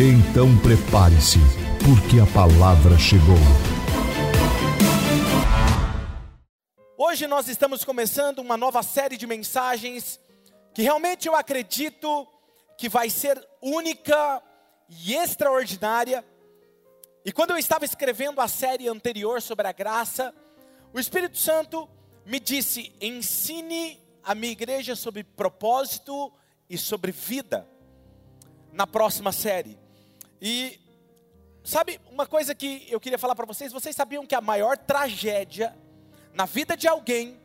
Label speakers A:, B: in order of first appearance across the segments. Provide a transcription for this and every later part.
A: Então prepare-se, porque a palavra chegou.
B: Hoje nós estamos começando uma nova série de mensagens que realmente eu acredito que vai ser única e extraordinária. E quando eu estava escrevendo a série anterior sobre a graça, o Espírito Santo me disse: ensine a minha igreja sobre propósito e sobre vida na próxima série. E sabe uma coisa que eu queria falar para vocês? Vocês sabiam que a maior tragédia na vida de alguém,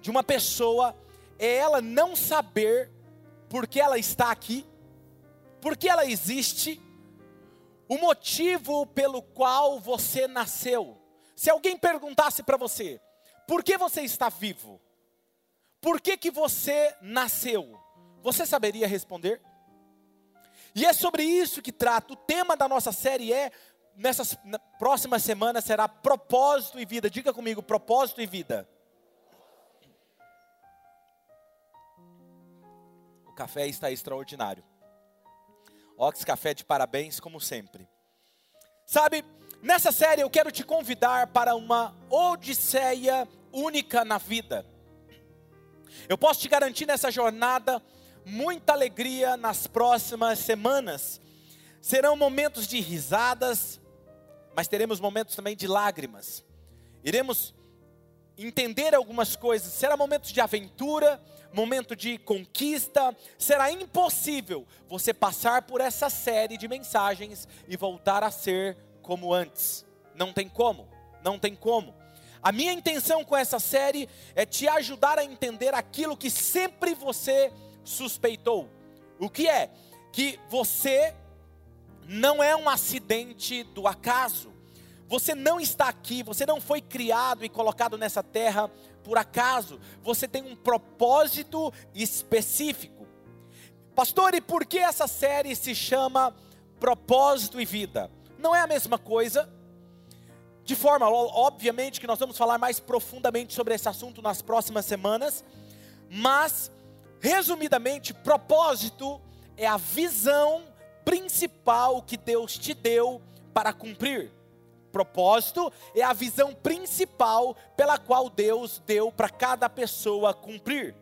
B: de uma pessoa, é ela não saber por que ela está aqui, por que ela existe, o motivo pelo qual você nasceu. Se alguém perguntasse para você, por que você está vivo? Por que, que você nasceu? Você saberia responder? E é sobre isso que trata. O tema da nossa série é, nessas próximas semanas, será propósito e vida. Diga comigo, propósito e vida. O café está extraordinário. Ox Café de parabéns, como sempre. Sabe, nessa série eu quero te convidar para uma odisseia única na vida. Eu posso te garantir nessa jornada muita alegria nas próximas semanas. Serão momentos de risadas, mas teremos momentos também de lágrimas. Iremos entender algumas coisas. Será momentos de aventura, momento de conquista. Será impossível você passar por essa série de mensagens e voltar a ser como antes. Não tem como, não tem como. A minha intenção com essa série é te ajudar a entender aquilo que sempre você suspeitou. O que é? Que você não é um acidente do acaso. Você não está aqui, você não foi criado e colocado nessa terra por acaso. Você tem um propósito específico. Pastor, e por que essa série se chama Propósito e Vida? Não é a mesma coisa? De forma, obviamente, que nós vamos falar mais profundamente sobre esse assunto nas próximas semanas, mas Resumidamente, propósito é a visão principal que Deus te deu para cumprir. Propósito é a visão principal pela qual Deus deu para cada pessoa cumprir.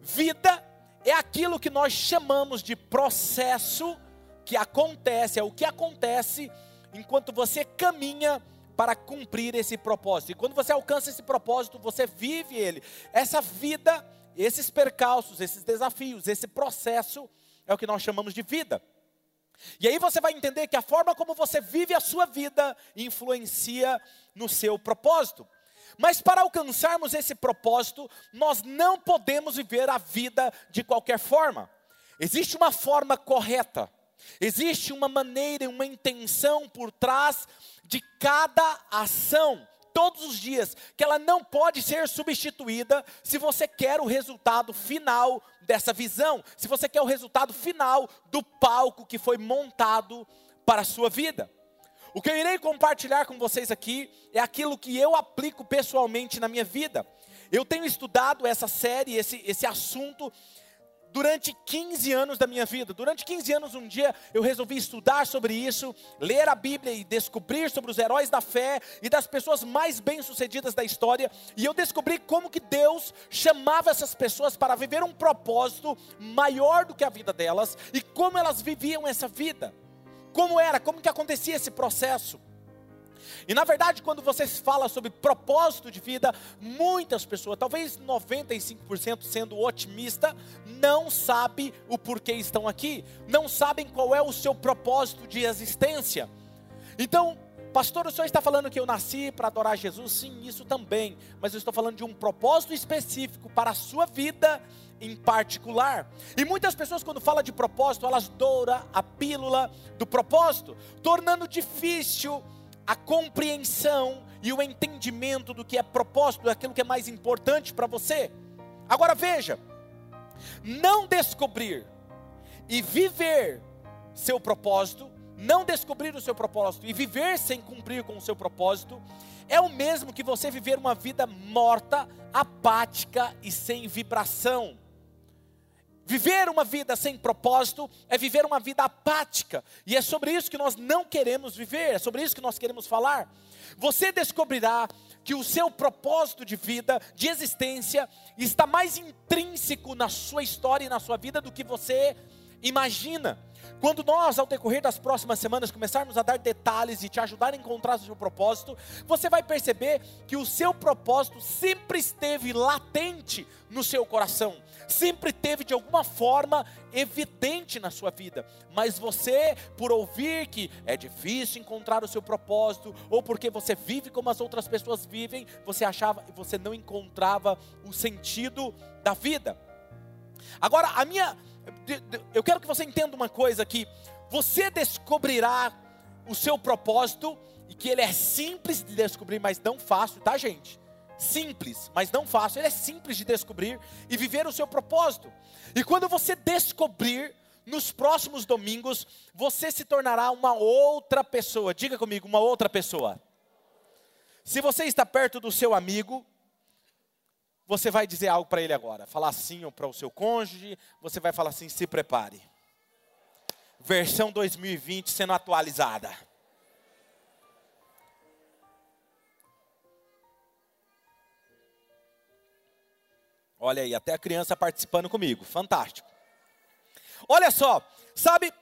B: Vida é aquilo que nós chamamos de processo que acontece, é o que acontece enquanto você caminha para cumprir esse propósito. E quando você alcança esse propósito, você vive ele. Essa vida esses percalços, esses desafios, esse processo é o que nós chamamos de vida. E aí você vai entender que a forma como você vive a sua vida influencia no seu propósito. Mas para alcançarmos esse propósito, nós não podemos viver a vida de qualquer forma. Existe uma forma correta, existe uma maneira, uma intenção por trás de cada ação todos os dias, que ela não pode ser substituída se você quer o resultado final dessa visão, se você quer o resultado final do palco que foi montado para a sua vida. O que eu irei compartilhar com vocês aqui é aquilo que eu aplico pessoalmente na minha vida. Eu tenho estudado essa série, esse, esse assunto, durante 15 anos da minha vida. Durante 15 anos, um dia, eu resolvi estudar sobre isso, ler a Bíblia e descobrir sobre os heróis da fé e das pessoas mais bem-sucedidas da história. E eu descobri como que Deus chamava essas pessoas para viver um propósito maior do que a vida delas e como elas viviam essa vida. Como era, como que acontecia esse processo. E na verdade, quando você fala sobre propósito de vida, muitas pessoas, talvez 95% sendo otimista, não sabe o porquê estão aqui, não sabem qual é o seu propósito de existência. Então, pastor, o senhor está falando que eu nasci para adorar Jesus? Sim, isso também, mas eu estou falando de um propósito específico para a sua vida em particular. E muitas pessoas, quando falam de propósito, elas douram a pílula do propósito, tornando difícil a compreensão e o entendimento do que é propósito, daquilo que é mais importante para você. Agora veja, não descobrir e viver seu propósito, não descobrir o seu propósito e viver sem cumprir com o seu propósito, é o mesmo que você viver uma vida morta, apática e sem vibração. Viver uma vida sem propósito é viver uma vida apática, e é sobre isso que nós não queremos viver, é sobre isso que nós queremos falar. Você descobrirá que o seu propósito de vida, de existência, está mais intrínseco na sua história e na sua vida do que você imagina. Quando nós, ao decorrer das próximas semanas, começarmos a dar detalhes e te ajudar a encontrar o seu propósito, você vai perceber que o seu propósito sempre esteve latente no seu coração, sempre teve de alguma forma evidente na sua vida. Mas você, por ouvir que é difícil encontrar o seu propósito, ou porque você vive como as outras pessoas vivem, você achava, você não encontrava o sentido da vida. Agora, a minha eu quero que você entenda uma coisa aqui. Você descobrirá o seu propósito e que ele é simples de descobrir, mas não fácil, tá, gente? Simples, mas não fácil. Ele é simples de descobrir e viver o seu propósito. E quando você descobrir, nos próximos domingos, você se tornará uma outra pessoa. Diga comigo, uma outra pessoa. Se você está perto do seu amigo, você vai dizer algo para ele agora. Falar sim para o seu cônjuge, você vai falar assim: se prepare. Versão 2020 sendo atualizada. Olha aí, até a criança participando comigo, fantástico. Olha só, sabe,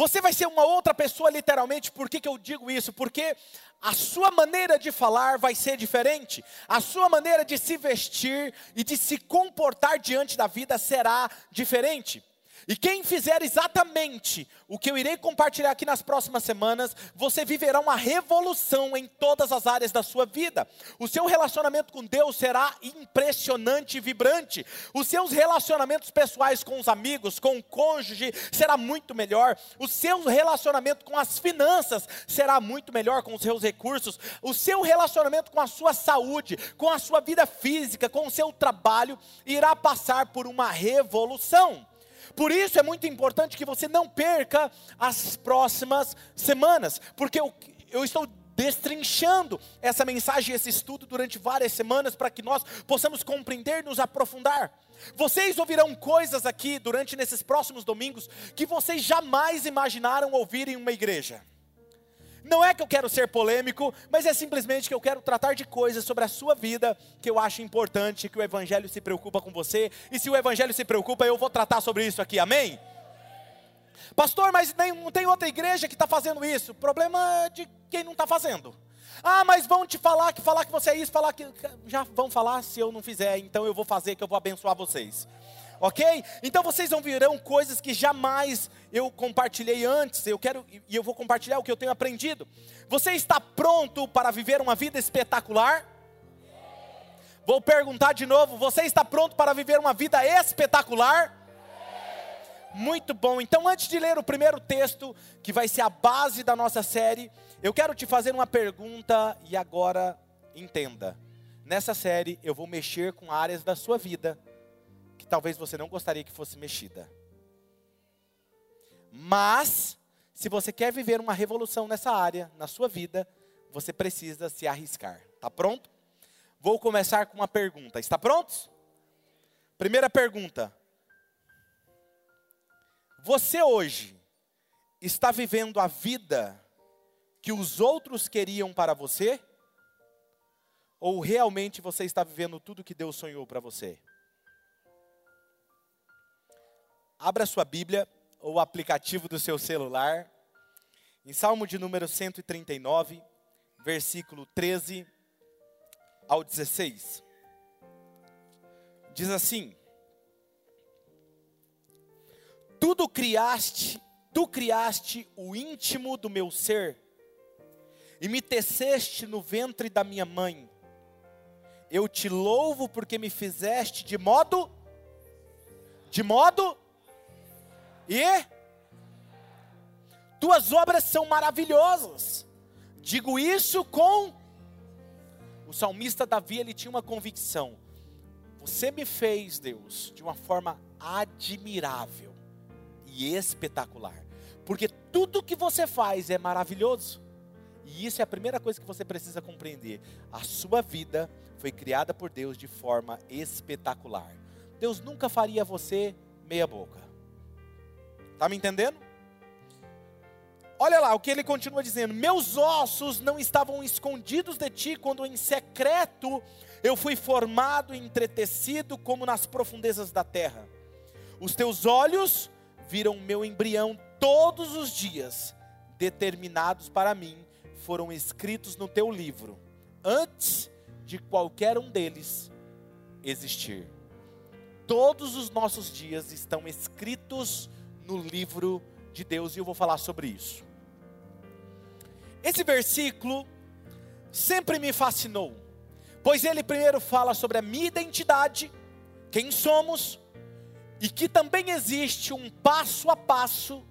B: você vai ser uma outra pessoa, literalmente, por que, que eu digo isso? Porque a sua maneira de falar vai ser diferente, a sua maneira de se vestir e de se comportar diante da vida será diferente. E quem fizer exatamente o que eu irei compartilhar aqui nas próximas semanas, você viverá uma revolução em todas as áreas da sua vida. O seu relacionamento com Deus será impressionante e vibrante. Os seus relacionamentos pessoais com os amigos, com o cônjuge, será muito melhor. O seu relacionamento com as finanças será muito melhor com os seus recursos. O seu relacionamento com a sua saúde, com a sua vida física, com o seu trabalho, irá passar por uma revolução. Por isso é muito importante que você não perca as próximas semanas, porque eu, eu estou destrinchando essa mensagem, esse estudo durante várias semanas para que nós possamos compreender, nos aprofundar. Vocês ouvirão coisas aqui durante nesses próximos domingos que vocês jamais imaginaram ouvir em uma igreja. Não é que eu quero ser polêmico, mas é simplesmente que eu quero tratar de coisas sobre a sua vida que eu acho importante, que o Evangelho se preocupa com você. E se o Evangelho se preocupa, eu vou tratar sobre isso aqui, amém? Pastor, mas nem, não tem outra igreja que está fazendo isso. Problema de quem não está fazendo. Ah, mas vão te falar que falar que você é isso, falar que. Já vão falar se eu não fizer, então eu vou fazer que eu vou abençoar vocês ok? Então vocês ouvirão coisas que jamais eu compartilhei antes, eu quero e eu vou compartilhar o que eu tenho aprendido. Você está pronto para viver uma vida espetacular? Vou perguntar de novo: você está pronto para viver uma vida espetacular? Muito bom. Então, antes de ler o primeiro texto, que vai ser a base da nossa série, eu quero te fazer uma pergunta e agora entenda. Nessa série, eu vou mexer com áreas da sua vida talvez você não gostaria que fosse mexida. Mas, se você quer viver uma revolução nessa área, na sua vida, você precisa se arriscar. Tá pronto? Vou começar com uma pergunta. Está prontos? Primeira pergunta. Você hoje está vivendo a vida que os outros queriam para você? Ou realmente você está vivendo tudo que Deus sonhou para você? Abra sua Bíblia ou o aplicativo do seu celular, em Salmo de número 139, versículo 13 ao 16. Diz assim: Tudo criaste, tu criaste o íntimo do meu ser, e me teceste no ventre da minha mãe. Eu te louvo porque me fizeste de modo de modo e tuas obras são maravilhosas. Digo isso com o salmista Davi, ele tinha uma convicção. Você me fez, Deus, de uma forma admirável e espetacular. Porque tudo que você faz é maravilhoso. E isso é a primeira coisa que você precisa compreender. A sua vida foi criada por Deus de forma espetacular. Deus nunca faria você meia boca. Tá me entendendo? Olha lá o que ele continua dizendo: Meus ossos não estavam escondidos de ti quando em secreto eu fui formado e entretecido como nas profundezas da terra. Os teus olhos viram meu embrião todos os dias, determinados para mim, foram escritos no teu livro, antes de qualquer um deles existir. Todos os nossos dias estão escritos no livro de Deus e eu vou falar sobre isso. Esse versículo sempre me fascinou, pois ele primeiro fala sobre a minha identidade, quem somos, e que também existe um passo a passo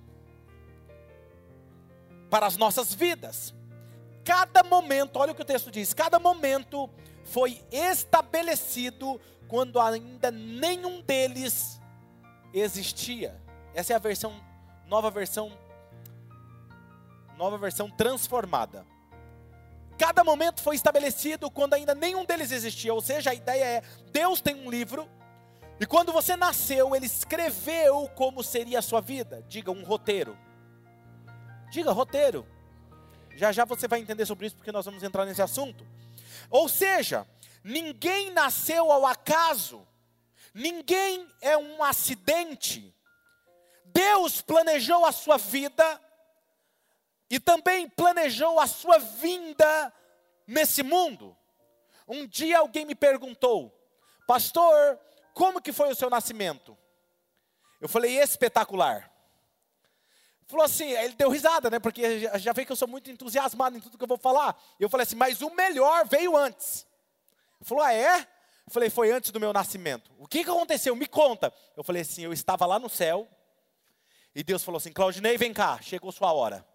B: para as nossas vidas. Cada momento, olha o que o texto diz: cada momento foi estabelecido quando ainda nenhum deles existia. Essa é a versão, nova versão nova versão transformada. Cada momento foi estabelecido quando ainda nenhum deles existia, ou seja, a ideia é: Deus tem um livro, e quando você nasceu, Ele escreveu como seria a sua vida. Diga um roteiro. Diga roteiro. Já já você vai entender sobre isso, porque nós vamos entrar nesse assunto. Ou seja, ninguém nasceu ao acaso, ninguém é um acidente. Deus planejou a sua vida e também planejou a sua vinda nesse mundo. Um dia alguém me perguntou, pastor, como que foi o seu nascimento? Eu falei, espetacular. Falou assim, ele deu risada, né? Porque já vê que eu sou muito entusiasmado em tudo que eu vou falar. Eu falei assim, mas o melhor veio antes. Ele falou, ah, é? Eu falei, foi antes do meu nascimento. O que, que aconteceu? Me conta. Eu falei assim, eu estava lá no céu. E Deus falou assim, Claudinei, vem cá, chegou sua hora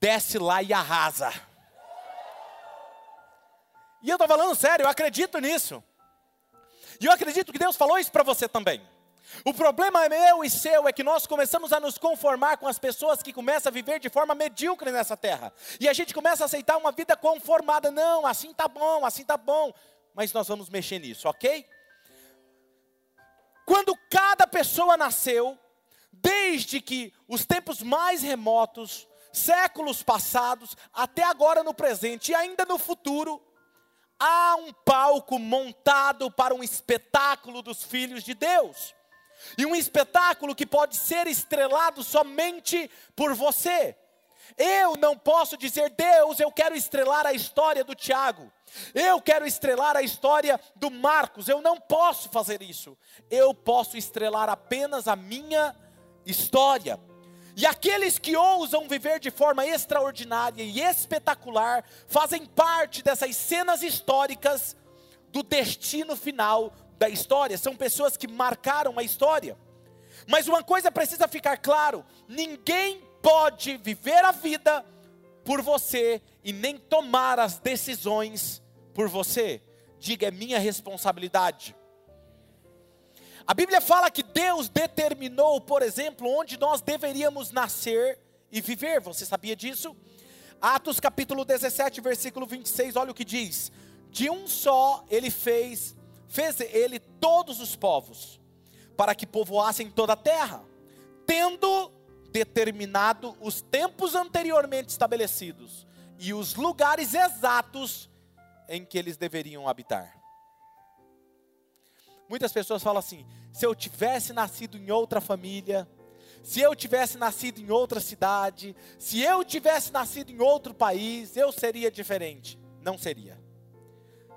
B: desce lá e arrasa. E eu estou falando sério, eu acredito nisso. E eu acredito que Deus falou isso para você também. O problema é meu e seu é que nós começamos a nos conformar com as pessoas que começam a viver de forma medíocre nessa terra. E a gente começa a aceitar uma vida conformada. Não, assim tá bom, assim tá bom. Mas nós vamos mexer nisso, ok? Quando cada pessoa nasceu, desde que os tempos mais remotos, séculos passados, até agora no presente e ainda no futuro, há um palco montado para um espetáculo dos filhos de Deus. E um espetáculo que pode ser estrelado somente por você. Eu não posso dizer, Deus, eu quero estrelar a história do Tiago. Eu quero estrelar a história do Marcos. Eu não posso fazer isso. Eu posso estrelar apenas a minha história. E aqueles que ousam viver de forma extraordinária e espetacular fazem parte dessas cenas históricas do destino final da história. São pessoas que marcaram a história. Mas uma coisa precisa ficar claro: ninguém pode viver a vida por você e nem tomar as decisões por você. Diga, é minha responsabilidade. A Bíblia fala que Deus determinou, por exemplo, onde nós deveríamos nascer e viver. Você sabia disso? Atos capítulo 17, versículo 26, olha o que diz: De um só ele fez, fez ele todos os povos, para que povoassem toda a terra, tendo determinado os tempos anteriormente estabelecidos e os lugares exatos em que eles deveriam habitar. Muitas pessoas falam assim: se eu tivesse nascido em outra família, se eu tivesse nascido em outra cidade, se eu tivesse nascido em outro país, eu seria diferente. Não seria.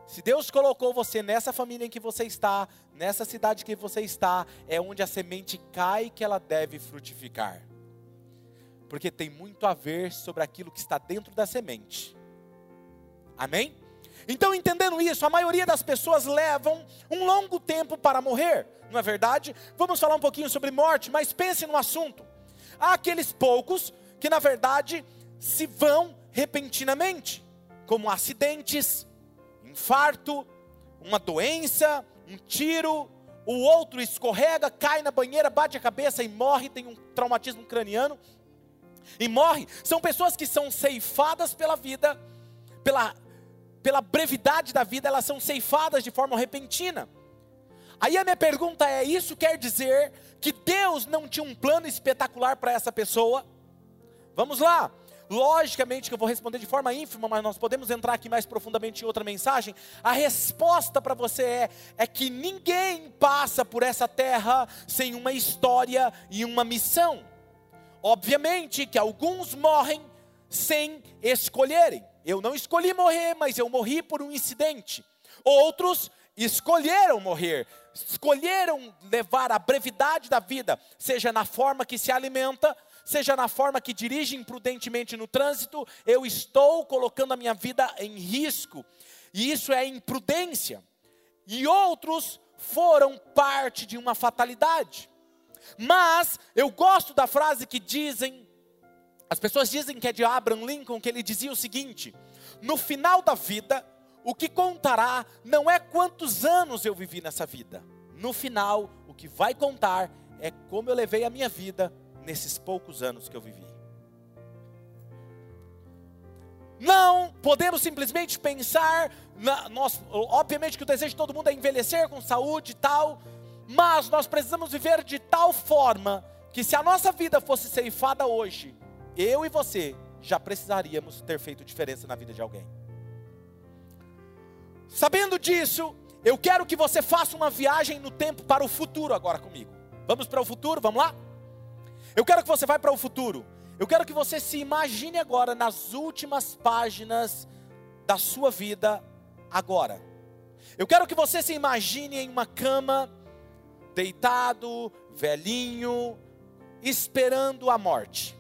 B: Se Deus colocou você nessa família em que você está, nessa cidade que você está, é onde a semente cai que ela deve frutificar. Porque tem muito a ver sobre aquilo que está dentro da semente. Amém? Então, entendendo isso, a maioria das pessoas levam um longo tempo para morrer, não é verdade? Vamos falar um pouquinho sobre morte, mas pense no assunto. Há aqueles poucos que, na verdade, se vão repentinamente, como acidentes, infarto, uma doença, um tiro, o outro escorrega, cai na banheira, bate a cabeça e morre, tem um traumatismo craniano e morre. São pessoas que são ceifadas pela vida, pela, pela brevidade da vida, elas são ceifadas de forma repentina. Aí a minha pergunta é: isso quer dizer que Deus não tinha um plano espetacular para essa pessoa? Vamos lá. Logicamente que eu vou responder de forma ínfima, mas nós podemos entrar aqui mais profundamente em outra mensagem. A resposta para você é, é que ninguém passa por essa terra sem uma história e uma missão. Obviamente que alguns morrem sem escolherem. Eu não escolhi morrer, mas eu morri por um incidente. Outros escolheram morrer, escolheram levar a brevidade da vida, seja na forma que se alimenta, seja na forma que dirige imprudentemente no trânsito, eu estou colocando a minha vida em risco. E isso é imprudência. E outros foram parte de uma fatalidade. Mas eu gosto da frase que dizem, as pessoas dizem que é de Abraham Lincoln, que ele dizia o seguinte: no final da vida, o que contará não é quantos anos eu vivi nessa vida. No final, o que vai contar é como eu levei a minha vida nesses poucos anos que eu vivi. Não podemos simplesmente pensar, na, nós, obviamente que o desejo de todo mundo é envelhecer com saúde e tal, mas nós precisamos viver de tal forma que se a nossa vida fosse ceifada hoje, eu e você já precisaríamos ter feito diferença na vida de alguém. Sabendo disso, eu quero que você faça uma viagem no tempo para o futuro agora comigo. Vamos para o futuro? Vamos lá? Eu quero que você vá para o futuro. Eu quero que você se imagine agora nas últimas páginas da sua vida agora. Eu quero que você se imagine em uma cama, deitado, velhinho, esperando a morte.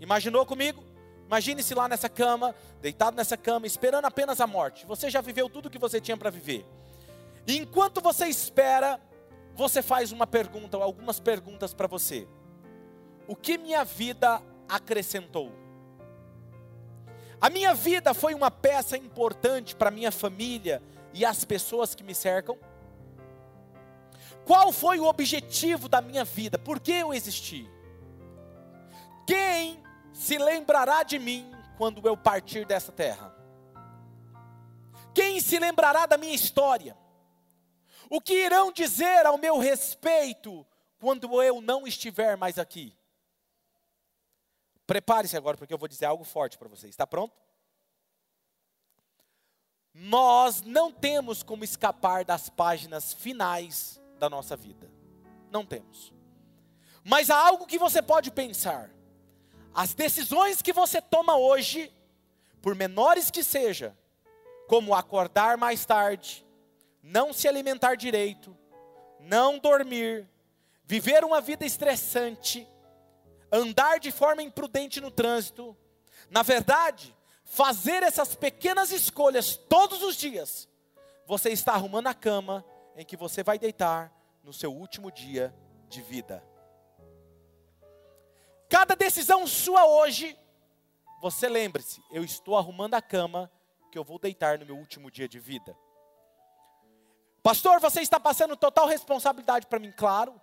B: Imaginou comigo? Imagine-se lá nessa cama, deitado nessa cama, esperando apenas a morte. Você já viveu tudo o que você tinha para viver. E enquanto você espera, você faz uma pergunta, ou algumas perguntas para você o que minha vida acrescentou? A minha vida foi uma peça importante para minha família e as pessoas que me cercam? Qual foi o objetivo da minha vida? Por que eu existi? Quem se lembrará de mim quando eu partir dessa terra? Quem se lembrará da minha história? O que irão dizer ao meu respeito quando eu não estiver mais aqui? Prepare-se agora, porque eu vou dizer algo forte para você. Está pronto? Nós não temos como escapar das páginas finais da nossa vida. Não temos. Mas há algo que você pode pensar. As decisões que você toma hoje, por menores que seja, como acordar mais tarde, não se alimentar direito, não dormir, viver uma vida estressante, andar de forma imprudente no trânsito, na verdade, fazer essas pequenas escolhas todos os dias, você está arrumando a cama em que você vai deitar no seu último dia de vida. Cada decisão sua hoje, você lembre-se, eu estou arrumando a cama que eu vou deitar no meu último dia de vida. Pastor, você está passando total responsabilidade para mim, claro.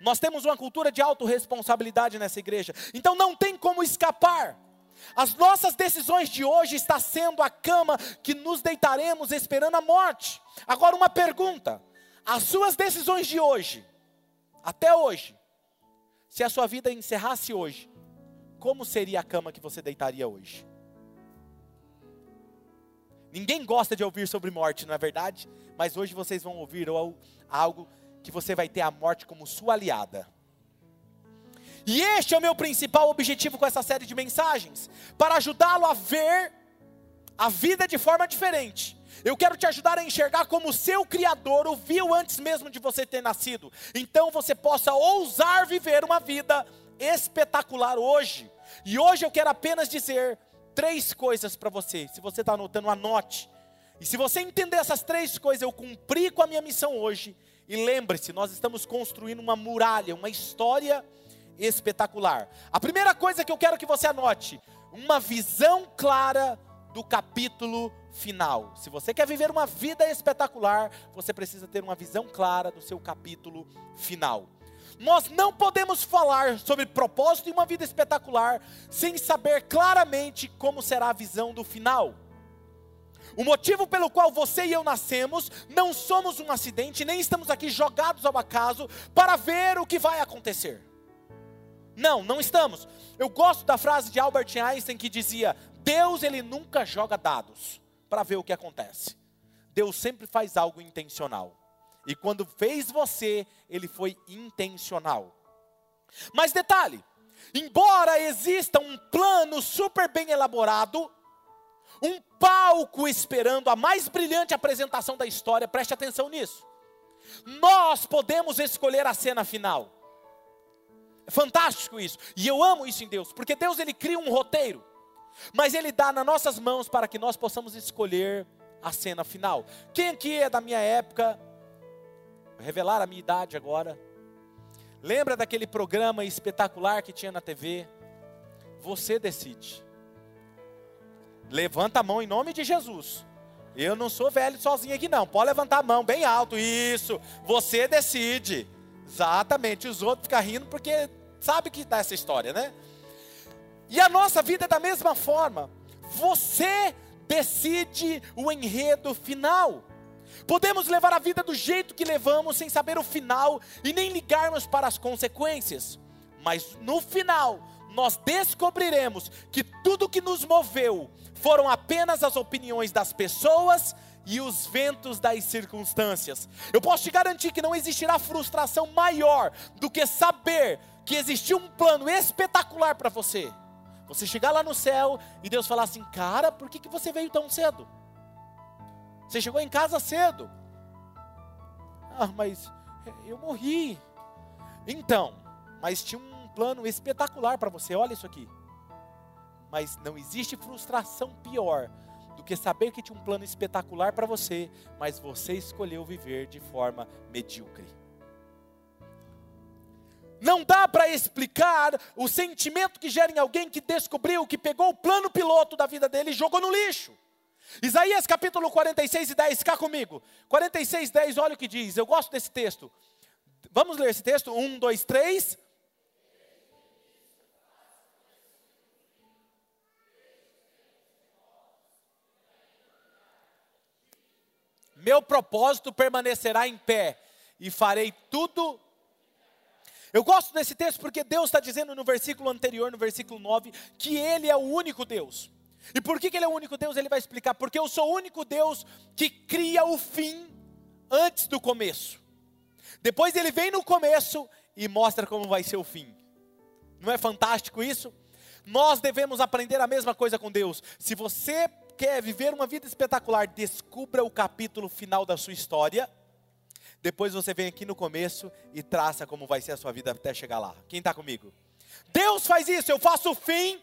B: Nós temos uma cultura de autorresponsabilidade nessa igreja. Então não tem como escapar. As nossas decisões de hoje está sendo a cama que nos deitaremos esperando a morte. Agora uma pergunta: as suas decisões de hoje, até hoje, se a sua vida encerrasse hoje, como seria a cama que você deitaria hoje? Ninguém gosta de ouvir sobre morte, não é verdade? Mas hoje vocês vão ouvir algo que você vai ter a morte como sua aliada. E este é o meu principal objetivo com essa série de mensagens, para ajudá-lo a ver a vida de forma diferente. Eu quero te ajudar a enxergar como o seu Criador o viu antes mesmo de você ter nascido. Então você possa ousar viver uma vida espetacular hoje. E hoje eu quero apenas dizer três coisas para você. Se você está anotando, anote. E se você entender essas três coisas, eu cumpri com a minha missão hoje. E lembre-se, nós estamos construindo uma muralha, uma história espetacular. A primeira coisa que eu quero que você anote: uma visão clara do capítulo final. Se você quer viver uma vida espetacular, você precisa ter uma visão clara do seu capítulo final. Nós não podemos falar sobre propósito e uma vida espetacular sem saber claramente como será a visão do final. O motivo pelo qual você e eu nascemos, não somos um acidente, nem estamos aqui jogados ao acaso para ver o que vai acontecer. Não, não estamos. Eu gosto da frase de Albert Einstein que dizia: Deus ele nunca joga dados para ver o que acontece. Deus sempre faz algo intencional. E quando fez você, ele foi intencional. Mas detalhe, embora exista um plano super bem elaborado, um palco esperando a mais brilhante apresentação da história, preste atenção nisso. Nós podemos escolher a cena final. É fantástico isso. E eu amo isso em Deus, porque Deus ele cria um roteiro, mas ele dá nas nossas mãos para que nós possamos escolher a cena final. Quem aqui é da minha época? Vou revelar a minha idade agora. Lembra daquele programa espetacular que tinha na TV? Você decide. Levanta a mão em nome de Jesus. Eu não sou velho sozinho aqui, não. Pode levantar a mão bem alto. Isso. Você decide. Exatamente. Os outros ficam rindo porque sabe que dá essa história, né? E a nossa vida é da mesma forma. Você decide o enredo final. Podemos levar a vida do jeito que levamos sem saber o final e nem ligarmos para as consequências. Mas no final, nós descobriremos que tudo que nos moveu foram apenas as opiniões das pessoas e os ventos das circunstâncias. Eu posso te garantir que não existirá frustração maior do que saber que existiu um plano espetacular para você. Você chegar lá no céu e Deus falar assim: Cara, por que, que você veio tão cedo? Você chegou em casa cedo. Ah, mas eu morri. Então, mas tinha um plano espetacular para você. Olha isso aqui. Mas não existe frustração pior do que saber que tinha um plano espetacular para você, mas você escolheu viver de forma medíocre. Não dá para explicar o sentimento que gera em alguém que descobriu que pegou o plano piloto da vida dele e jogou no lixo. Isaías capítulo 46 e 10, cá comigo. 46, 10, olha o que diz. Eu gosto desse texto. Vamos ler esse texto? Um, dois, três. meu propósito permanecerá em pé e farei tudo. Eu gosto desse texto porque Deus está dizendo no versículo anterior, no versículo 9, que Ele é o único Deus. E por que, que Ele é o único Deus? Ele vai explicar. Porque eu sou o único Deus que cria o fim antes do começo. Depois Ele vem no começo e mostra como vai ser o fim. Não é fantástico isso? Nós devemos aprender a mesma coisa com Deus. Se você quer viver uma vida espetacular, descubra o capítulo final da sua história. Depois você vem aqui no começo e traça como vai ser a sua vida até chegar lá. Quem está comigo? Deus faz isso, eu faço o fim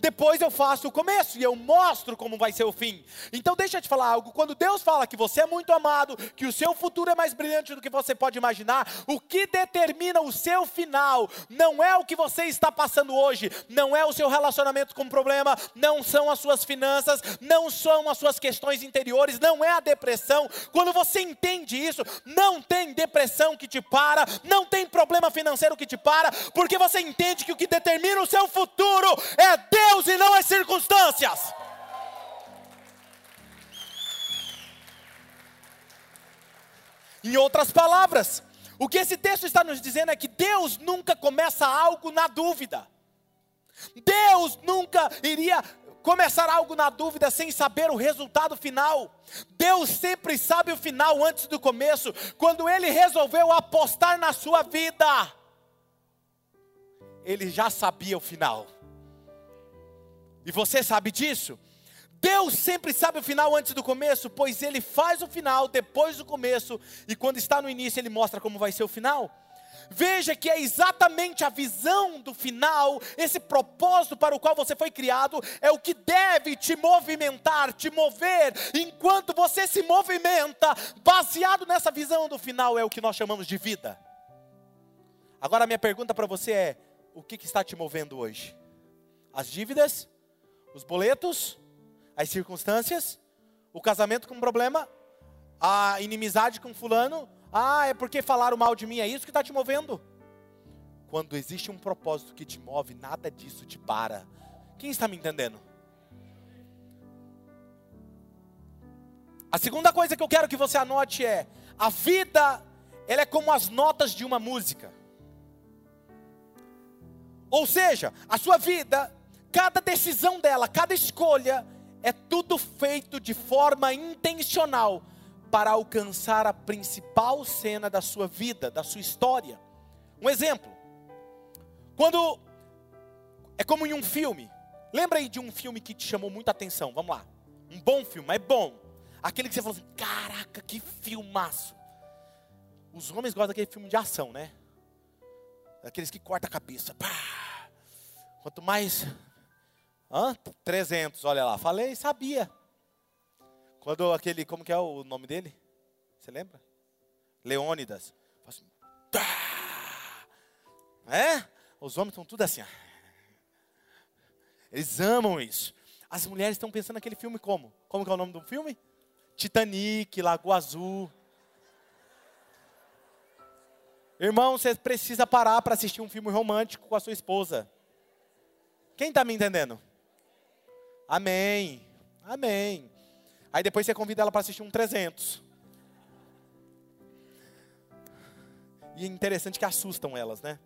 B: depois eu faço o começo e eu mostro como vai ser o fim. Então deixa eu te falar algo, quando Deus fala que você é muito amado, que o seu futuro é mais brilhante do que você pode imaginar, o que determina o seu final não é o que você está passando hoje, não é o seu relacionamento com problema, não são as suas finanças, não são as suas questões interiores, não é a depressão. Quando você entende isso, não tem depressão que te para, não tem problema financeiro que te para, porque você entende que o que determina o seu futuro é circunstâncias. Em outras palavras, o que esse texto está nos dizendo é que Deus nunca começa algo na dúvida. Deus nunca iria começar algo na dúvida sem saber o resultado final. Deus sempre sabe o final antes do começo. Quando Ele resolveu apostar na sua vida, Ele já sabia o final. E você sabe disso? Deus sempre sabe o final antes do começo, pois Ele faz o final depois do começo, e quando está no início, Ele mostra como vai ser o final. Veja que é exatamente a visão do final, esse propósito para o qual você foi criado, é o que deve te movimentar, te mover. Enquanto você se movimenta, baseado nessa visão do final, é o que nós chamamos de vida. Agora, minha pergunta para você é: o que, que está te movendo hoje? As dívidas? Os boletos? As circunstâncias? O casamento com problema? A inimizade com fulano? Ah, é porque falaram mal de mim, é isso que está te movendo? Quando existe um propósito que te move, nada disso te para. Quem está me entendendo? A segunda coisa que eu quero que você anote é: a vida, ela é como as notas de uma música. Ou seja, a sua vida, cada decisão dela, cada escolha, é tudo feito de forma intencional para alcançar a principal cena da sua vida, da sua história. Um exemplo. Quando é como em um filme. Lembra aí de um filme que te chamou muita atenção? Vamos lá. Um bom filme, é bom. Aquele que você falou assim: "Caraca, que filmaço". Os homens gostam daquele filme de ação, né? Aqueles que corta a cabeça. Pá. Quanto mais Hã? 300, olha lá. Falei, sabia. Quando aquele, como que é o nome dele? Você lembra? Leônidas. Assim, é? Os homens estão tudo assim. Eles amam isso. As mulheres estão pensando naquele filme como? Como que é o nome do filme? Titanic, Lagoa Azul. Irmão, você precisa parar para assistir um filme romântico com a sua esposa. Quem está me entendendo? Amém. Amém. Aí depois você convida ela para assistir um 300. E é interessante que assustam elas, né?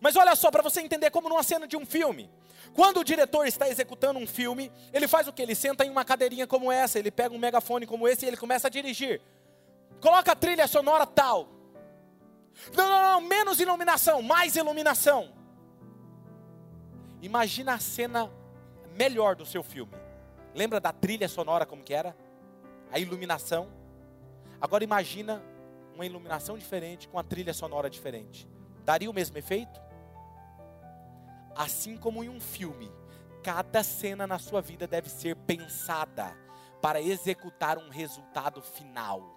B: Mas olha só, para você entender como numa cena de um filme. Quando o diretor está executando um filme, ele faz o que? Ele senta em uma cadeirinha como essa, ele pega um megafone como esse e ele começa a dirigir. Coloca a trilha sonora tal. Não, não, não, menos iluminação, mais iluminação. Imagina a cena melhor do seu filme. Lembra da trilha sonora como que era? A iluminação. Agora imagina uma iluminação diferente com a trilha sonora diferente. Daria o mesmo efeito? Assim como em um filme, cada cena na sua vida deve ser pensada para executar um resultado final.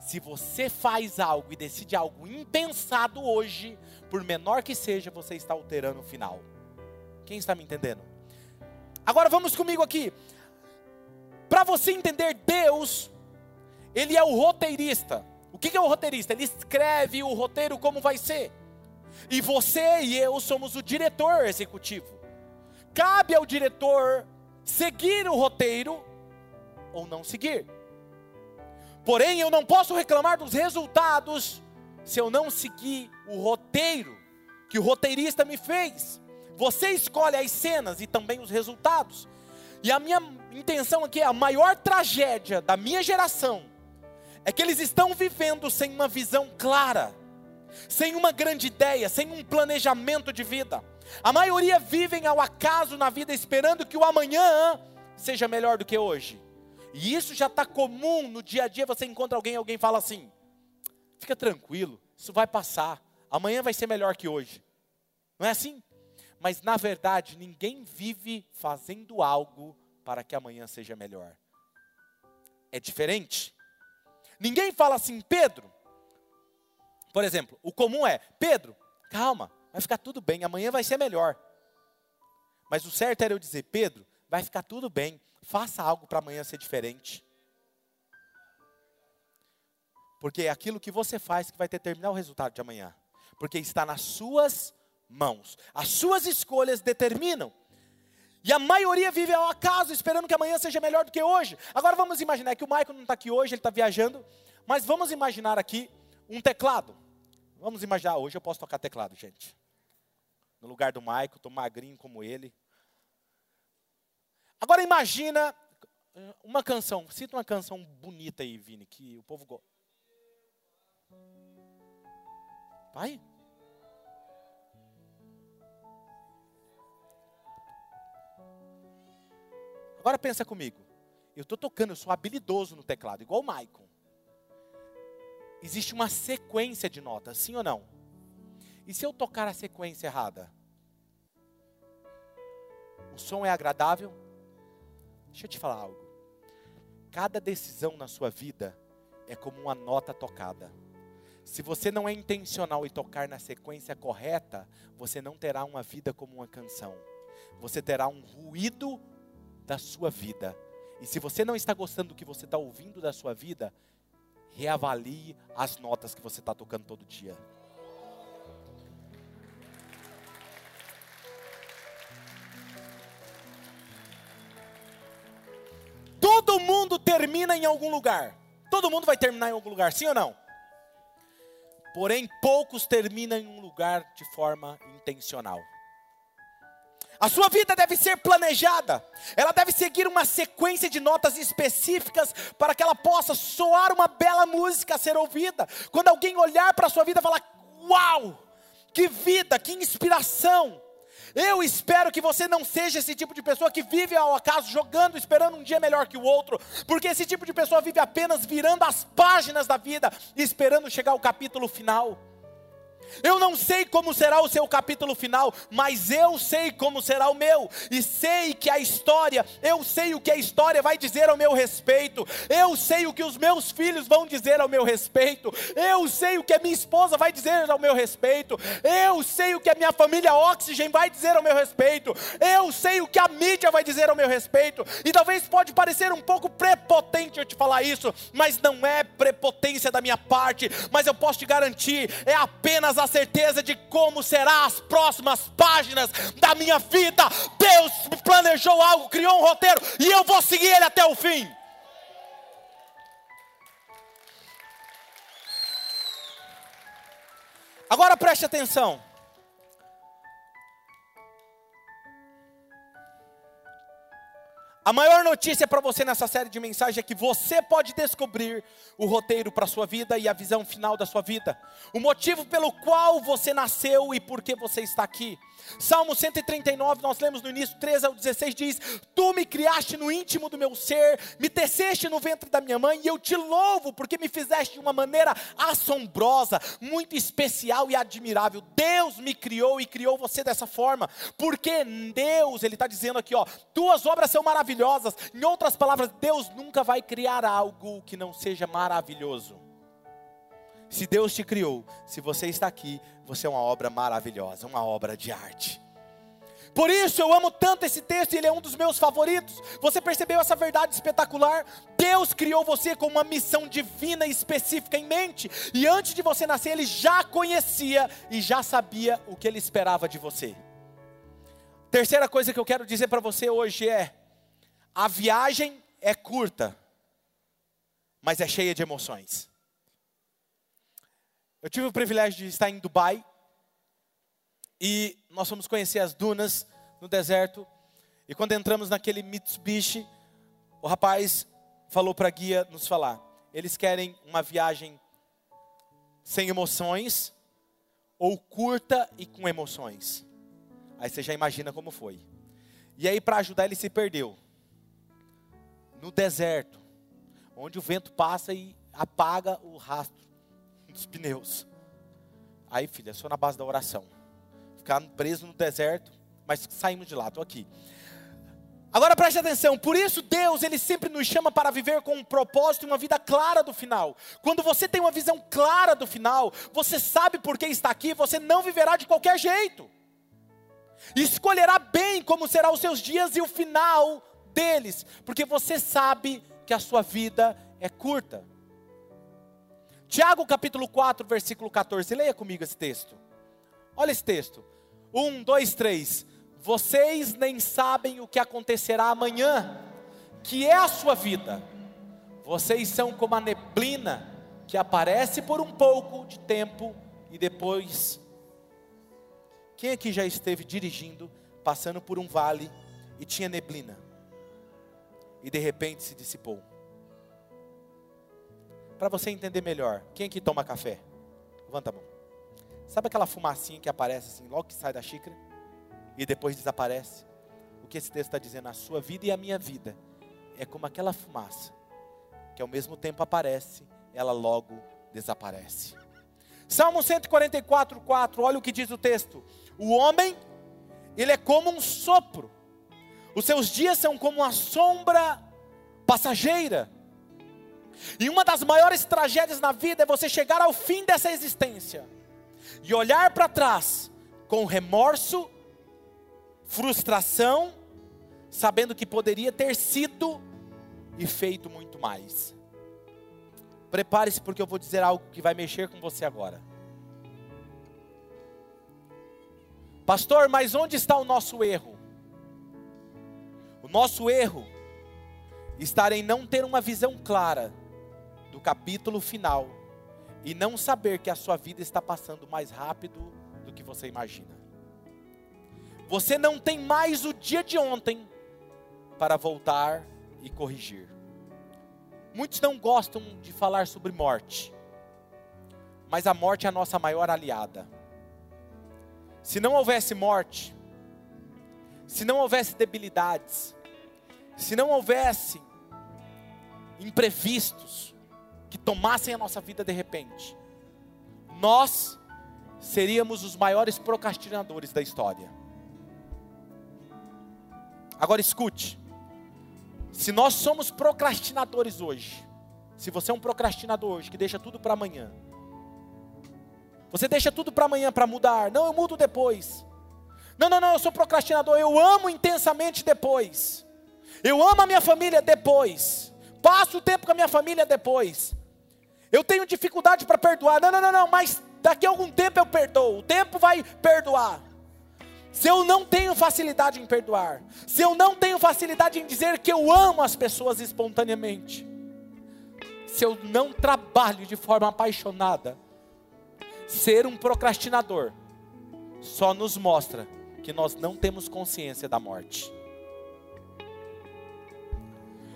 B: Se você faz algo e decide algo impensado hoje, por menor que seja, você está alterando o final. Quem está me entendendo? Agora vamos comigo aqui. Para você entender Deus, Ele é o roteirista. O que é o roteirista? Ele escreve o roteiro como vai ser. E você e eu somos o diretor executivo. Cabe ao diretor seguir o roteiro ou não seguir. Porém, eu não posso reclamar dos resultados se eu não seguir o roteiro que o roteirista me fez. Você escolhe as cenas e também os resultados. E a minha intenção aqui é a maior tragédia da minha geração é que eles estão vivendo sem uma visão clara, sem uma grande ideia, sem um planejamento de vida. A maioria vivem ao acaso na vida esperando que o amanhã seja melhor do que hoje. E isso já está comum no dia a dia. Você encontra alguém, alguém fala assim: fica tranquilo, isso vai passar. Amanhã vai ser melhor que hoje. Não é assim? Mas na verdade ninguém vive fazendo algo para que amanhã seja melhor. É diferente. Ninguém fala assim, Pedro. Por exemplo, o comum é, Pedro, calma, vai ficar tudo bem, amanhã vai ser melhor. Mas o certo era eu dizer, Pedro, vai ficar tudo bem, faça algo para amanhã ser diferente. Porque é aquilo que você faz que vai determinar o resultado de amanhã. Porque está nas suas mãos. As suas escolhas determinam. E a maioria vive ao acaso, esperando que amanhã seja melhor do que hoje. Agora vamos imaginar que o Michael não está aqui hoje, ele está viajando. Mas vamos imaginar aqui um teclado. Vamos imaginar, hoje eu posso tocar teclado, gente. No lugar do Michael, estou magrinho como ele. Agora imagina uma canção, cita uma canção bonita aí, Vini, que o povo gosta. Vai? Agora pensa comigo. Eu estou tocando, eu sou habilidoso no teclado, igual o Maicon. existe uma sequência de notas, sim ou não? E se eu tocar a sequência errada? O som é agradável? Deixa eu te falar algo. Cada decisão na sua vida é como uma nota tocada. Se você não é intencional e tocar na sequência correta, você não terá uma vida como uma canção. Você terá um ruído da sua vida. E se você não está gostando do que você está ouvindo da sua vida, reavalie as notas que você está tocando todo dia. Todo mundo termina em algum lugar. Todo mundo vai terminar em algum lugar, sim ou não? Porém, poucos terminam em um lugar de forma intencional. A sua vida deve ser planejada, ela deve seguir uma sequência de notas específicas para que ela possa soar uma bela música a ser ouvida. Quando alguém olhar para a sua vida e falar: Uau, que vida, que inspiração! Eu espero que você não seja esse tipo de pessoa que vive ao acaso jogando, esperando um dia melhor que o outro, porque esse tipo de pessoa vive apenas virando as páginas da vida, esperando chegar ao capítulo final. Eu não sei como será o seu capítulo final, mas eu sei como será o meu, e sei que a história, eu sei o que a história vai dizer ao meu respeito, eu sei o que os meus filhos vão dizer ao meu respeito, eu sei o que a minha esposa vai dizer ao meu respeito, eu sei o que a minha família Oxygen vai dizer ao meu respeito, eu sei o que a mídia vai dizer ao meu respeito, e talvez pode parecer um pouco prepotente eu te falar isso, mas não é prepotência da minha parte, mas eu posso te garantir, é apenas a certeza de como serão as próximas páginas da minha vida. Deus planejou algo, criou um roteiro e eu vou seguir ele até o fim. Agora preste atenção. A maior notícia para você nessa série de mensagens é que você pode descobrir o roteiro para a sua vida e a visão final da sua vida. O motivo pelo qual você nasceu e por que você está aqui. Salmo 139, nós lemos no início 13 ao 16, diz: Tu me criaste no íntimo do meu ser, me teceste no ventre da minha mãe, e eu te louvo, porque me fizeste de uma maneira assombrosa, muito especial e admirável. Deus me criou e criou você dessa forma, porque Deus, Ele está dizendo aqui, ó, tuas obras são maravilhosas. Em outras palavras, Deus nunca vai criar algo que não seja maravilhoso. Se Deus te criou, se você está aqui, você é uma obra maravilhosa, uma obra de arte. Por isso eu amo tanto esse texto, ele é um dos meus favoritos. Você percebeu essa verdade espetacular? Deus criou você com uma missão divina específica em mente, e antes de você nascer, ele já conhecia e já sabia o que ele esperava de você. Terceira coisa que eu quero dizer para você hoje é: a viagem é curta, mas é cheia de emoções. Eu tive o privilégio de estar em Dubai e nós fomos conhecer as dunas no deserto. E quando entramos naquele Mitsubishi, o rapaz falou para a guia nos falar: eles querem uma viagem sem emoções ou curta e com emoções. Aí você já imagina como foi. E aí, para ajudar, ele se perdeu no deserto, onde o vento passa e apaga o rastro dos pneus. Aí, filha, só na base da oração. Ficar preso no deserto, mas saímos de lá, estou aqui. Agora preste atenção, por isso Deus, Ele sempre nos chama para viver com um propósito e uma vida clara do final. Quando você tem uma visão clara do final, você sabe por que está aqui, você não viverá de qualquer jeito. escolherá bem como serão os seus dias e o final deles, porque você sabe que a sua vida é curta. Tiago capítulo 4, versículo 14. Leia comigo esse texto. Olha esse texto. Um, dois, três. Vocês nem sabem o que acontecerá amanhã, que é a sua vida. Vocês são como a neblina que aparece por um pouco de tempo e depois. Quem aqui já esteve dirigindo, passando por um vale e tinha neblina? E de repente se dissipou para você entender melhor, quem que toma café? Levanta a mão. Sabe aquela fumacinha que aparece assim, logo que sai da xícara e depois desaparece? O que esse texto está dizendo? A sua vida e a minha vida é como aquela fumaça que ao mesmo tempo aparece, ela logo desaparece. Salmo 144, 4, olha o que diz o texto: O homem, ele é como um sopro, os seus dias são como uma sombra passageira. E uma das maiores tragédias na vida é você chegar ao fim dessa existência e olhar para trás com remorso, frustração, sabendo que poderia ter sido e feito muito mais. Prepare-se, porque eu vou dizer algo que vai mexer com você agora. Pastor, mas onde está o nosso erro? Nosso erro está em não ter uma visão clara do capítulo final e não saber que a sua vida está passando mais rápido do que você imagina. Você não tem mais o dia de ontem para voltar e corrigir. Muitos não gostam de falar sobre morte, mas a morte é a nossa maior aliada. Se não houvesse morte, se não houvesse debilidades, se não houvesse imprevistos que tomassem a nossa vida de repente, nós seríamos os maiores procrastinadores da história. Agora escute, se nós somos procrastinadores hoje, se você é um procrastinador hoje que deixa tudo para amanhã, você deixa tudo para amanhã para mudar, não, eu mudo depois. Não, não, não, eu sou procrastinador, eu amo intensamente depois. Eu amo a minha família depois. Passo o tempo com a minha família depois. Eu tenho dificuldade para perdoar. Não, não, não, não, mas daqui a algum tempo eu perdoo. O tempo vai perdoar. Se eu não tenho facilidade em perdoar, se eu não tenho facilidade em dizer que eu amo as pessoas espontaneamente, se eu não trabalho de forma apaixonada, ser um procrastinador só nos mostra que nós não temos consciência da morte.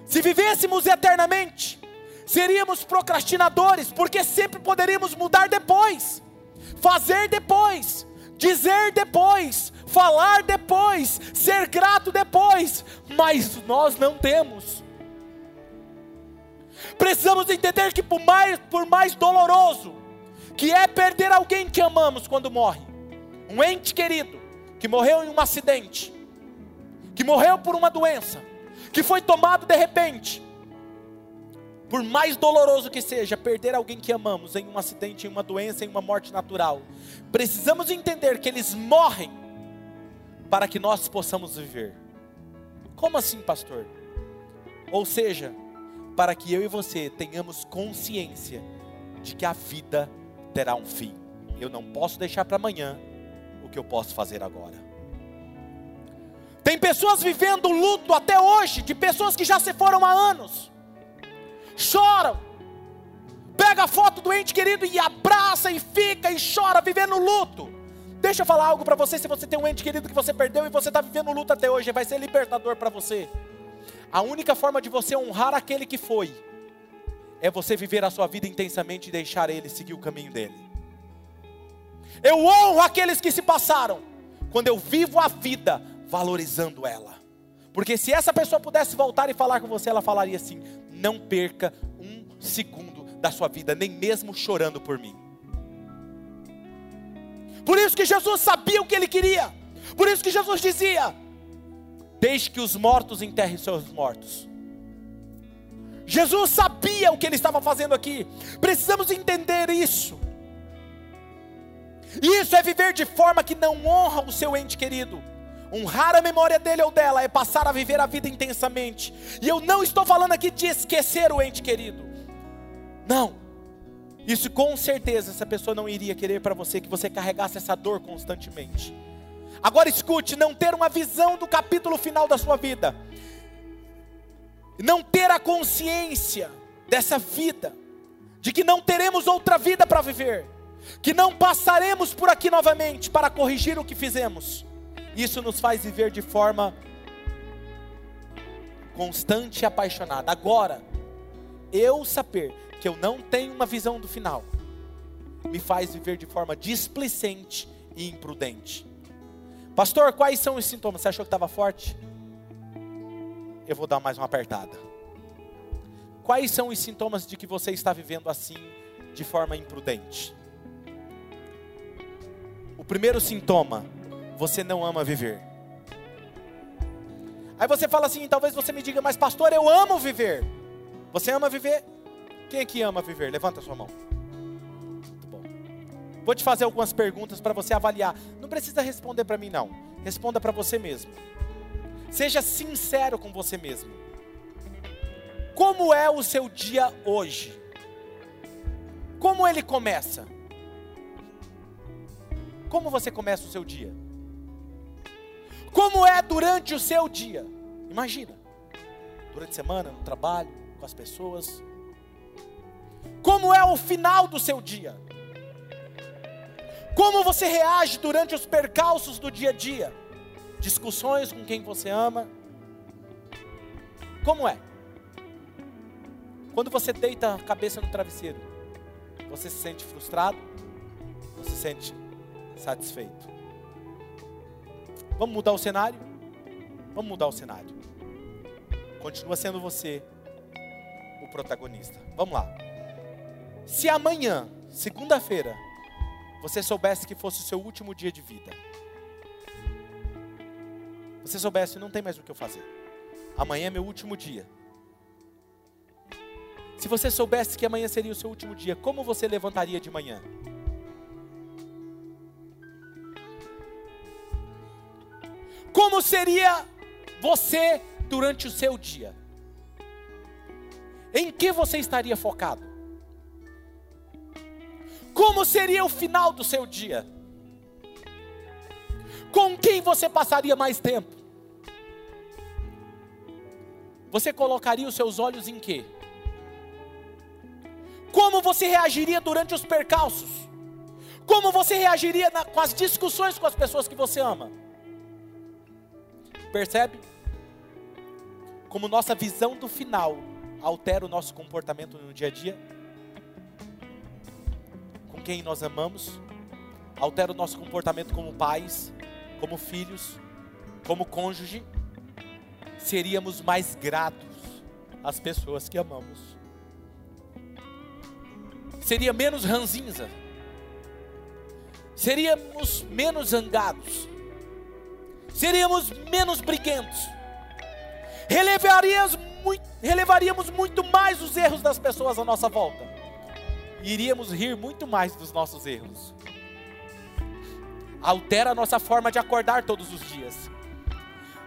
B: Se vivêssemos eternamente, seríamos procrastinadores, porque sempre poderíamos mudar depois, fazer depois, dizer depois, falar depois, ser grato depois, mas nós não temos. Precisamos entender que por mais, por mais doloroso que é perder alguém que amamos quando morre, um ente querido que morreu em um acidente, que morreu por uma doença, que foi tomado de repente, por mais doloroso que seja perder alguém que amamos em um acidente, em uma doença, em uma morte natural, precisamos entender que eles morrem para que nós possamos viver. Como assim, pastor? Ou seja, para que eu e você tenhamos consciência de que a vida terá um fim. Eu não posso deixar para amanhã o que eu posso fazer agora. Tem pessoas vivendo luto até hoje, de pessoas que já se foram há anos. Choram. Pega a foto do ente querido e abraça e fica e chora vivendo luto. Deixa eu falar algo para você, se você tem um ente querido que você perdeu e você está vivendo luto até hoje, vai ser libertador para você. A única forma de você honrar aquele que foi é você viver a sua vida intensamente e deixar ele seguir o caminho dele. Eu honro aqueles que se passaram quando eu vivo a vida valorizando ela. Porque se essa pessoa pudesse voltar e falar com você, ela falaria assim: não perca um segundo da sua vida, nem mesmo chorando por mim. Por isso que Jesus sabia o que ele queria. Por isso que Jesus dizia: Deixe que os mortos enterrem seus mortos. Jesus sabia o que ele estava fazendo aqui. Precisamos entender isso. Isso é viver de forma que não honra o seu ente querido. Honrar a memória dele ou dela é passar a viver a vida intensamente. E eu não estou falando aqui de esquecer o ente querido. Não. Isso com certeza essa pessoa não iria querer para você que você carregasse essa dor constantemente. Agora escute, não ter uma visão do capítulo final da sua vida. Não ter a consciência dessa vida, de que não teremos outra vida para viver, que não passaremos por aqui novamente para corrigir o que fizemos isso nos faz viver de forma constante e apaixonada. Agora, eu saber que eu não tenho uma visão do final, me faz viver de forma displicente e imprudente. Pastor, quais são os sintomas? Você achou que estava forte? Eu vou dar mais uma apertada. Quais são os sintomas de que você está vivendo assim, de forma imprudente. O primeiro sintoma, você não ama viver. Aí você fala assim, talvez você me diga, mas pastor, eu amo viver. Você ama viver? Quem aqui ama viver? Levanta a sua mão. Muito bom. Vou te fazer algumas perguntas para você avaliar. Não precisa responder para mim, não. Responda para você mesmo. Seja sincero com você mesmo. Como é o seu dia hoje? Como ele começa? Como você começa o seu dia? Como é durante o seu dia? Imagina. Durante a semana, no trabalho, com as pessoas. Como é o final do seu dia? Como você reage durante os percalços do dia a dia? Discussões com quem você ama? Como é? Quando você deita a cabeça no travesseiro, você se sente frustrado? Você se sente satisfeito? Vamos mudar o cenário? Vamos mudar o cenário. Continua sendo você o protagonista. Vamos lá. Se amanhã, segunda-feira, você soubesse que fosse o seu último dia de vida, você soubesse, não tem mais o que eu fazer. Amanhã é meu último dia. Se você soubesse que amanhã seria o seu último dia, como você levantaria de manhã? Como seria você durante o seu dia? Em que você estaria focado? Como seria o final do seu dia? Com quem você passaria mais tempo? Você colocaria os seus olhos em quê? Como você reagiria durante os percalços? Como você reagiria na, com as discussões com as pessoas que você ama? Percebe? Como nossa visão do final altera o nosso comportamento no dia a dia? Com quem nós amamos? Altera o nosso comportamento como pais, como filhos, como cônjuge? Seríamos mais gratos às pessoas que amamos seria menos ranzinza, seríamos menos zangados, seríamos menos briguentos, relevaríamos muito, relevaríamos muito mais os erros das pessoas à nossa volta, iríamos rir muito mais dos nossos erros. Altera a nossa forma de acordar todos os dias.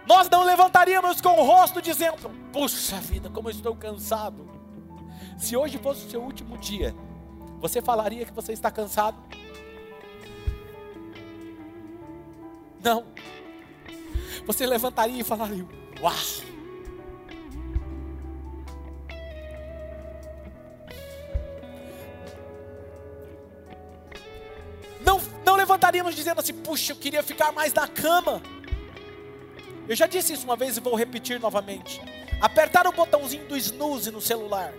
B: Nós não levantaríamos com o rosto dizendo: Puxa vida, como eu estou cansado. Se hoje fosse o seu último dia, você falaria que você está cansado? Não. Você levantaria e falaria: Uau! Não, não levantaríamos dizendo assim: Puxa, eu queria ficar mais na cama. Eu já disse isso uma vez e vou repetir novamente. Apertar o botãozinho do snooze no celular.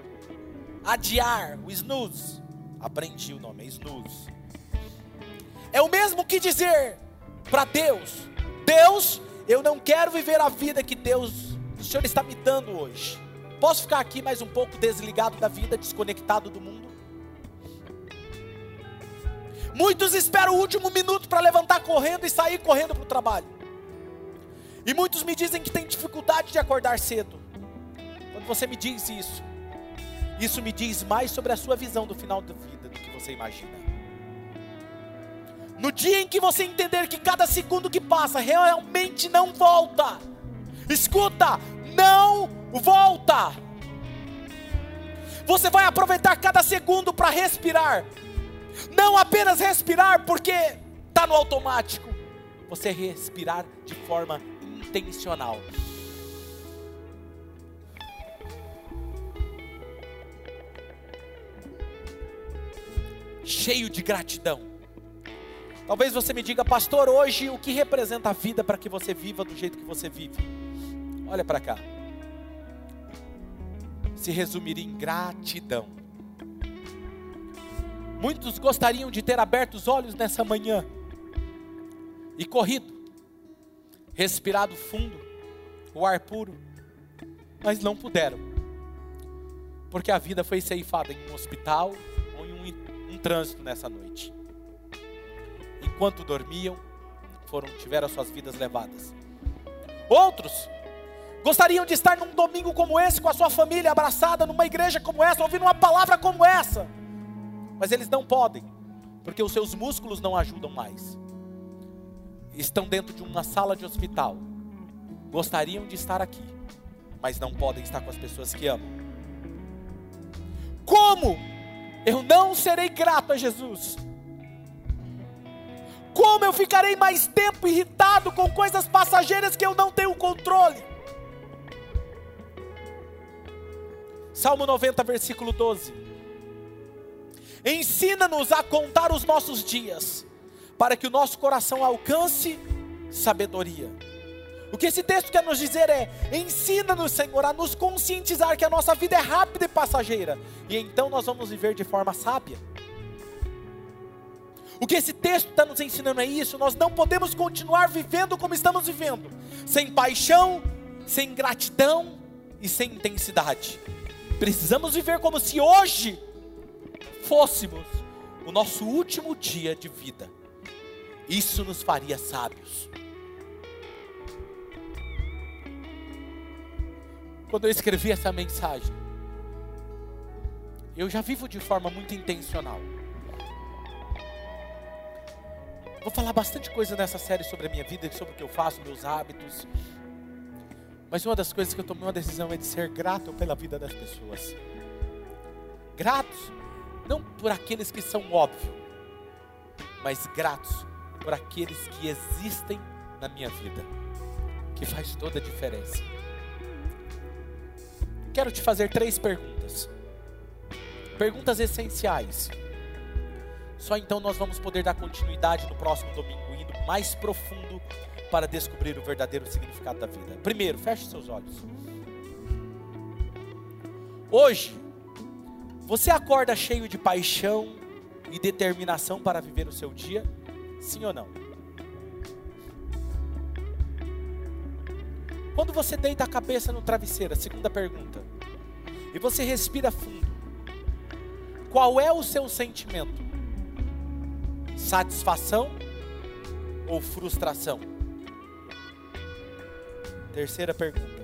B: Adiar o snooze Aprendi o nome, é snooze. É o mesmo que dizer para Deus: Deus, eu não quero viver a vida que Deus, o Senhor está me dando hoje. Posso ficar aqui mais um pouco desligado da vida, desconectado do mundo? Muitos esperam o último minuto para levantar correndo e sair correndo para o trabalho. E muitos me dizem que tem dificuldade de acordar cedo. Quando você me diz isso, isso me diz mais sobre a sua visão do final da vida do que você imagina. No dia em que você entender que cada segundo que passa realmente não volta, escuta, não volta. Você vai aproveitar cada segundo para respirar, não apenas respirar porque está no automático, você respirar de forma intencional. cheio de gratidão. Talvez você me diga, pastor, hoje o que representa a vida para que você viva do jeito que você vive? Olha para cá. Se resumiria em gratidão. Muitos gostariam de ter aberto os olhos nessa manhã e corrido, respirado fundo, o ar puro, mas não puderam, porque a vida foi ceifada em um hospital, ou em um, um trânsito nessa noite. Enquanto dormiam, foram tiveram suas vidas levadas. Outros gostariam de estar num domingo como esse com a sua família abraçada numa igreja como essa, ouvindo uma palavra como essa. Mas eles não podem, porque os seus músculos não ajudam mais. Estão dentro de uma sala de hospital. Gostariam de estar aqui, mas não podem estar com as pessoas que amam. Como eu não serei grato a Jesus? Como eu ficarei mais tempo irritado com coisas passageiras que eu não tenho controle? Salmo 90, versículo 12. Ensina-nos a contar os nossos dias, para que o nosso coração alcance sabedoria. O que esse texto quer nos dizer é: ensina-nos, Senhor, a nos conscientizar que a nossa vida é rápida e passageira, e então nós vamos viver de forma sábia. O que esse texto está nos ensinando é isso: nós não podemos continuar vivendo como estamos vivendo, sem paixão, sem gratidão e sem intensidade. Precisamos viver como se hoje fôssemos o nosso último dia de vida. Isso nos faria sábios. Quando eu escrevi essa mensagem, eu já vivo de forma muito intencional. Vou falar bastante coisa nessa série sobre a minha vida, sobre o que eu faço, meus hábitos. Mas uma das coisas que eu tomei uma decisão é de ser grato pela vida das pessoas. Gratos, não por aqueles que são óbvios, mas gratos por aqueles que existem na minha vida, que faz toda a diferença. Quero te fazer três perguntas. Perguntas essenciais. Só então nós vamos poder dar continuidade no próximo domingo, indo mais profundo para descobrir o verdadeiro significado da vida. Primeiro, feche seus olhos. Hoje, você acorda cheio de paixão e determinação para viver o seu dia? Sim ou não? Quando você deita a cabeça no travesseiro, segunda pergunta, e você respira fundo, qual é o seu sentimento? Satisfação ou frustração? Terceira pergunta: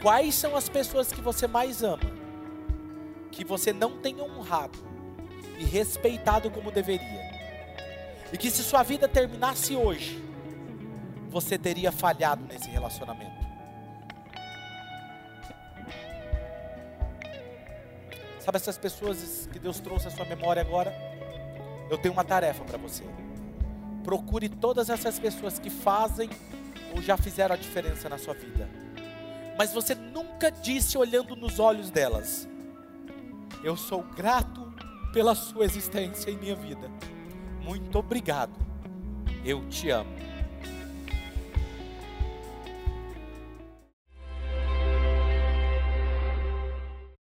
B: Quais são as pessoas que você mais ama, que você não tem honrado e respeitado como deveria? E que se sua vida terminasse hoje, você teria falhado nesse relacionamento. Sabe essas pessoas que Deus trouxe à sua memória agora? Eu tenho uma tarefa para você. Procure todas essas pessoas que fazem ou já fizeram a diferença na sua vida. Mas você nunca disse olhando nos olhos delas: Eu sou grato pela sua existência em minha vida. Muito obrigado. Eu te amo.